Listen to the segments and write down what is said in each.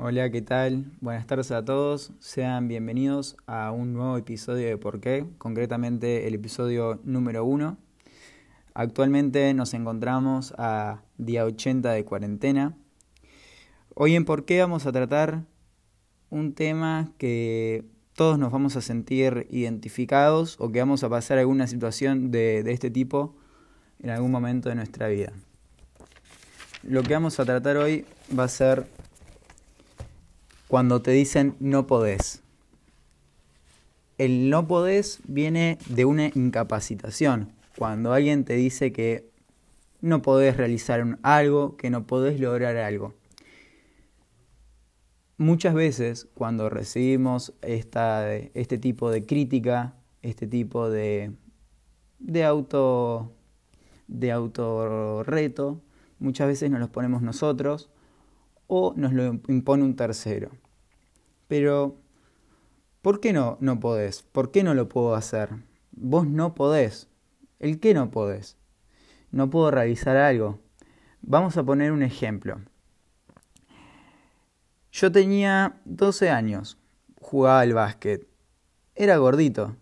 Hola, ¿qué tal? Buenas tardes a todos. Sean bienvenidos a un nuevo episodio de Por qué, concretamente el episodio número uno. Actualmente nos encontramos a día 80 de cuarentena. Hoy en Por qué vamos a tratar un tema que todos nos vamos a sentir identificados o que vamos a pasar alguna situación de este tipo en algún momento de nuestra vida. Lo que vamos a tratar hoy va a ser cuando te dicen no podés. El no podés viene de una incapacitación. Cuando alguien te dice que no podés realizar algo, que no podés lograr algo. Muchas veces cuando recibimos esta, este tipo de crítica, este tipo de, de auto de autorreto, muchas veces nos los ponemos nosotros o nos lo impone un tercero. Pero, ¿por qué no, no podés? ¿Por qué no lo puedo hacer? Vos no podés. ¿El qué no podés? No puedo realizar algo. Vamos a poner un ejemplo. Yo tenía 12 años, jugaba al básquet. Era gordito,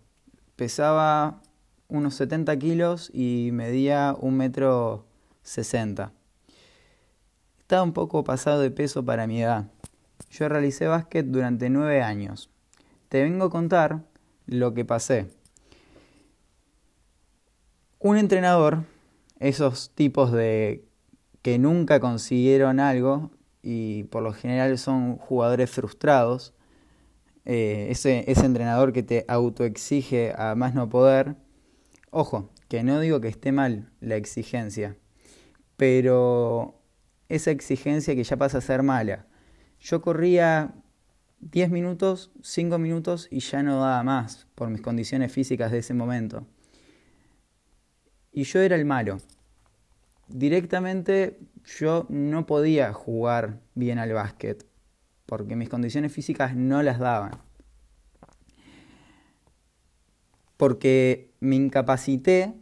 pesaba unos 70 kilos y medía un metro 60. Estaba un poco pasado de peso para mi edad. Yo realicé básquet durante nueve años. Te vengo a contar lo que pasé. Un entrenador, esos tipos de que nunca consiguieron algo y por lo general son jugadores frustrados, eh, ese, ese entrenador que te autoexige a más no poder, ojo, que no digo que esté mal la exigencia, pero esa exigencia que ya pasa a ser mala. Yo corría 10 minutos, 5 minutos y ya no daba más por mis condiciones físicas de ese momento. Y yo era el malo. Directamente yo no podía jugar bien al básquet porque mis condiciones físicas no las daban. Porque me incapacité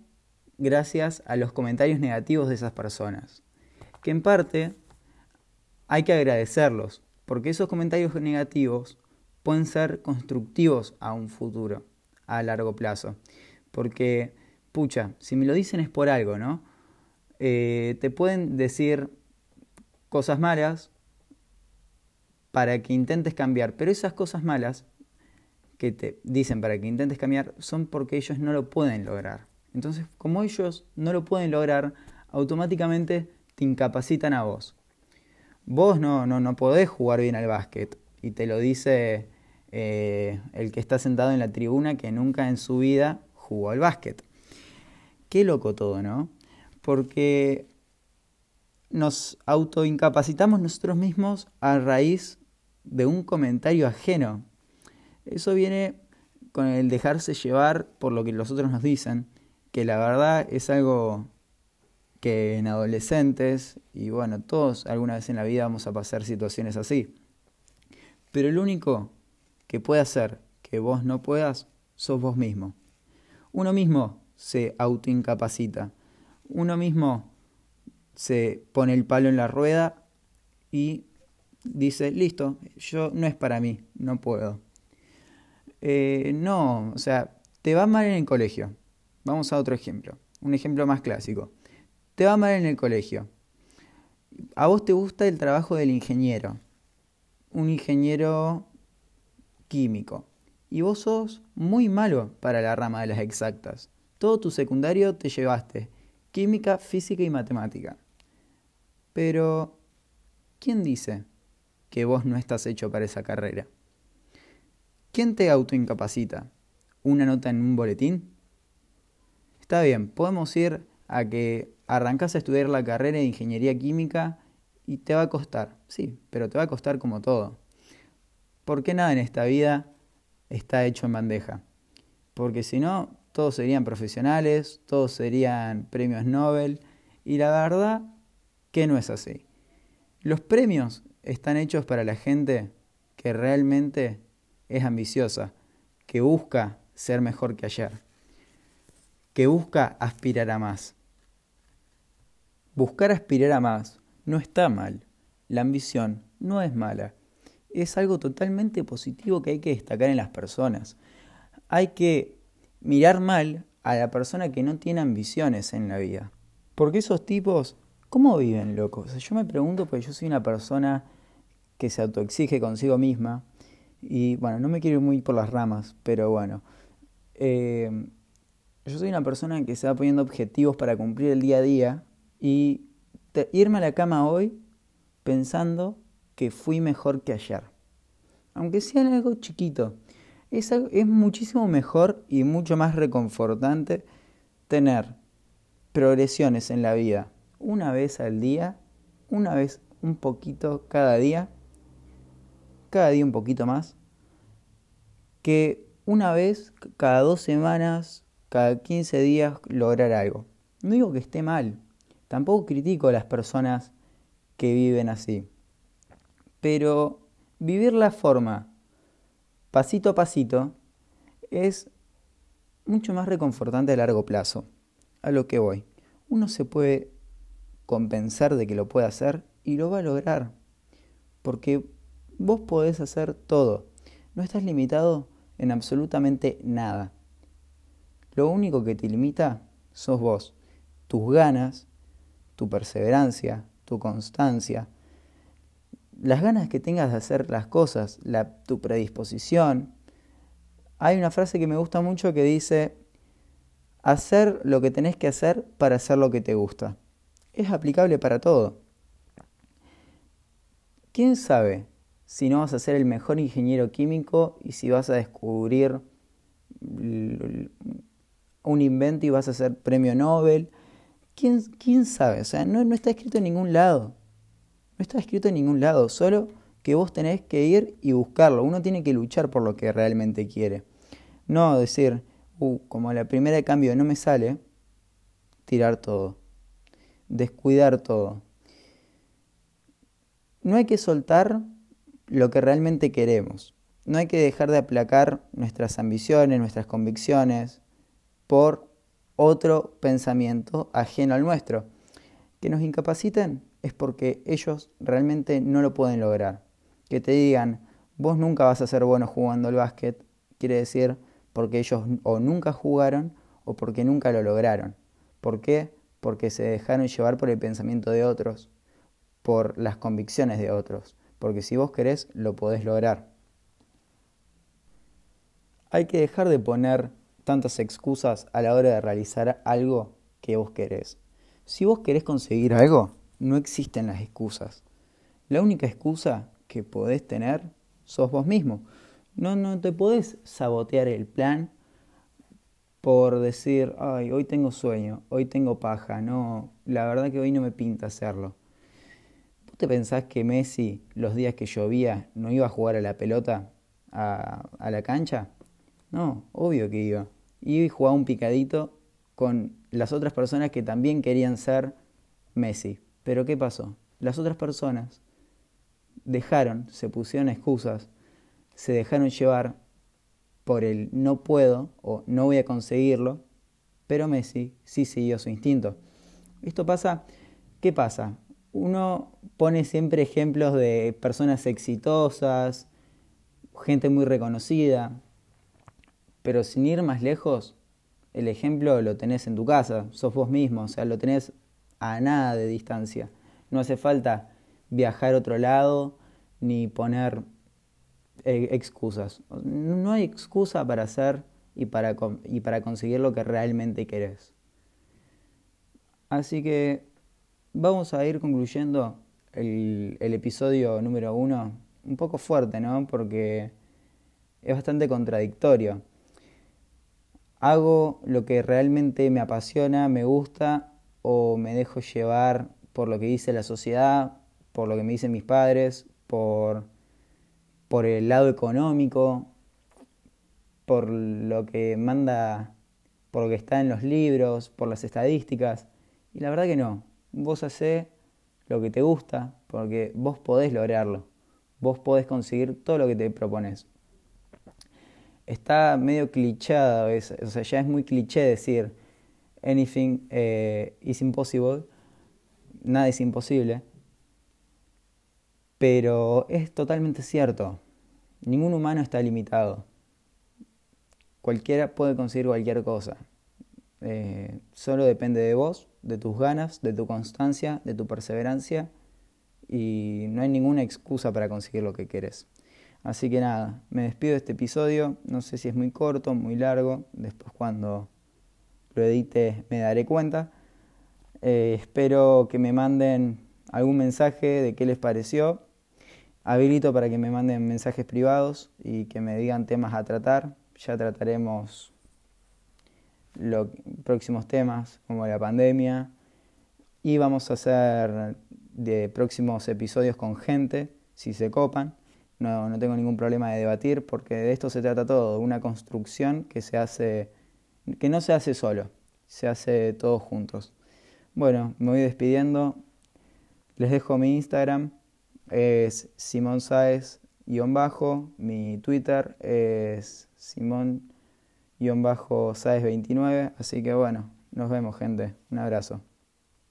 gracias a los comentarios negativos de esas personas que en parte hay que agradecerlos, porque esos comentarios negativos pueden ser constructivos a un futuro, a largo plazo. Porque, pucha, si me lo dicen es por algo, ¿no? Eh, te pueden decir cosas malas para que intentes cambiar, pero esas cosas malas que te dicen para que intentes cambiar son porque ellos no lo pueden lograr. Entonces, como ellos no lo pueden lograr, automáticamente te incapacitan a vos. Vos no, no, no podés jugar bien al básquet y te lo dice eh, el que está sentado en la tribuna que nunca en su vida jugó al básquet. Qué loco todo, ¿no? Porque nos autoincapacitamos nosotros mismos a raíz de un comentario ajeno. Eso viene con el dejarse llevar por lo que los otros nos dicen, que la verdad es algo que en adolescentes, y bueno, todos alguna vez en la vida vamos a pasar situaciones así. Pero el único que puede hacer que vos no puedas, sos vos mismo. Uno mismo se autoincapacita. Uno mismo se pone el palo en la rueda y dice, listo, yo no es para mí, no puedo. Eh, no, o sea, te va mal en el colegio. Vamos a otro ejemplo, un ejemplo más clásico. Te va mal en el colegio. A vos te gusta el trabajo del ingeniero. Un ingeniero químico. Y vos sos muy malo para la rama de las exactas. Todo tu secundario te llevaste. Química, física y matemática. Pero, ¿quién dice que vos no estás hecho para esa carrera? ¿Quién te autoincapacita? ¿Una nota en un boletín? Está bien, podemos ir a que arrancas a estudiar la carrera de ingeniería química y te va a costar, sí, pero te va a costar como todo. ¿Por qué nada en esta vida está hecho en bandeja? Porque si no, todos serían profesionales, todos serían premios Nobel, y la verdad que no es así. Los premios están hechos para la gente que realmente es ambiciosa, que busca ser mejor que ayer, que busca aspirar a más. Buscar aspirar a más no está mal. La ambición no es mala. es algo totalmente positivo que hay que destacar en las personas. Hay que mirar mal a la persona que no tiene ambiciones en la vida. Porque esos tipos, ¿cómo viven, locos? yo me pregunto, porque yo soy una persona que se autoexige consigo misma. Y bueno, no me quiero ir muy por las ramas, pero bueno. Eh, yo soy una persona que se va poniendo objetivos para cumplir el día a día y irme a la cama hoy pensando que fui mejor que ayer. Aunque sea algo chiquito. Es, es muchísimo mejor y mucho más reconfortante tener progresiones en la vida una vez al día, una vez un poquito cada día, cada día un poquito más, que una vez cada dos semanas, cada 15 días lograr algo. No digo que esté mal, tampoco critico a las personas que viven así, pero vivir la forma pasito a pasito es mucho más reconfortante a largo plazo. A lo que voy. Uno se puede compensar de que lo puede hacer y lo va a lograr. Porque vos podés hacer todo. No estás limitado en absolutamente nada. Lo único que te limita sos vos, tus ganas, tu perseverancia, tu constancia, las ganas que tengas de hacer las cosas, la, tu predisposición. Hay una frase que me gusta mucho que dice, hacer lo que tenés que hacer para hacer lo que te gusta. Es aplicable para todo. ¿Quién sabe si no vas a ser el mejor ingeniero químico y si vas a descubrir un invento y vas a ser premio Nobel. ¿Quién, quién sabe? O sea, no, no está escrito en ningún lado. No está escrito en ningún lado, solo que vos tenés que ir y buscarlo. Uno tiene que luchar por lo que realmente quiere. No decir, uh, como la primera de cambio no me sale, tirar todo. Descuidar todo. No hay que soltar lo que realmente queremos. No hay que dejar de aplacar nuestras ambiciones, nuestras convicciones, por otro pensamiento ajeno al nuestro. Que nos incapaciten es porque ellos realmente no lo pueden lograr. Que te digan, vos nunca vas a ser bueno jugando al básquet, quiere decir porque ellos o nunca jugaron o porque nunca lo lograron. ¿Por qué? Porque se dejaron llevar por el pensamiento de otros, por las convicciones de otros. Porque si vos querés, lo podés lograr. Hay que dejar de poner tantas excusas a la hora de realizar algo que vos querés. Si vos querés conseguir algo, no existen las excusas. La única excusa que podés tener sos vos mismo. No, no te podés sabotear el plan por decir, ay, hoy tengo sueño, hoy tengo paja, no, la verdad que hoy no me pinta hacerlo. ¿Vos te pensás que Messi, los días que llovía, no iba a jugar a la pelota a, a la cancha? No, obvio que iba y jugaba un picadito con las otras personas que también querían ser Messi. Pero ¿qué pasó? Las otras personas dejaron, se pusieron excusas, se dejaron llevar por el no puedo o no voy a conseguirlo, pero Messi sí siguió su instinto. Esto pasa, ¿qué pasa? Uno pone siempre ejemplos de personas exitosas, gente muy reconocida, pero sin ir más lejos, el ejemplo lo tenés en tu casa, sos vos mismo, o sea, lo tenés a nada de distancia. No hace falta viajar a otro lado ni poner eh, excusas. No hay excusa para hacer y para, y para conseguir lo que realmente querés. Así que vamos a ir concluyendo el, el episodio número uno un poco fuerte, ¿no? Porque es bastante contradictorio hago lo que realmente me apasiona, me gusta o me dejo llevar por lo que dice la sociedad, por lo que me dicen mis padres, por, por el lado económico, por lo que manda, por lo que está en los libros, por las estadísticas. Y la verdad que no. Vos hacés lo que te gusta porque vos podés lograrlo. Vos podés conseguir todo lo que te propones está medio clichada a veces, o sea, ya es muy cliché decir anything eh, is impossible, nada es imposible, Pero es totalmente cierto. Ningún humano está limitado. Cualquiera puede conseguir cualquier cosa. Eh, solo depende de vos, de tus ganas, de tu constancia, de tu perseverancia y no hay ninguna excusa para conseguir lo que quieres. Así que nada, me despido de este episodio, no sé si es muy corto, muy largo, después cuando lo edite me daré cuenta. Eh, espero que me manden algún mensaje de qué les pareció. Habilito para que me manden mensajes privados y que me digan temas a tratar. Ya trataremos los próximos temas como la pandemia y vamos a hacer de próximos episodios con gente, si se copan. No, no tengo ningún problema de debatir porque de esto se trata todo, una construcción que se hace, que no se hace solo, se hace todos juntos. Bueno, me voy despidiendo. Les dejo mi Instagram, es Simón bajo mi Twitter es Simón-Saez29, así que bueno, nos vemos gente, un abrazo.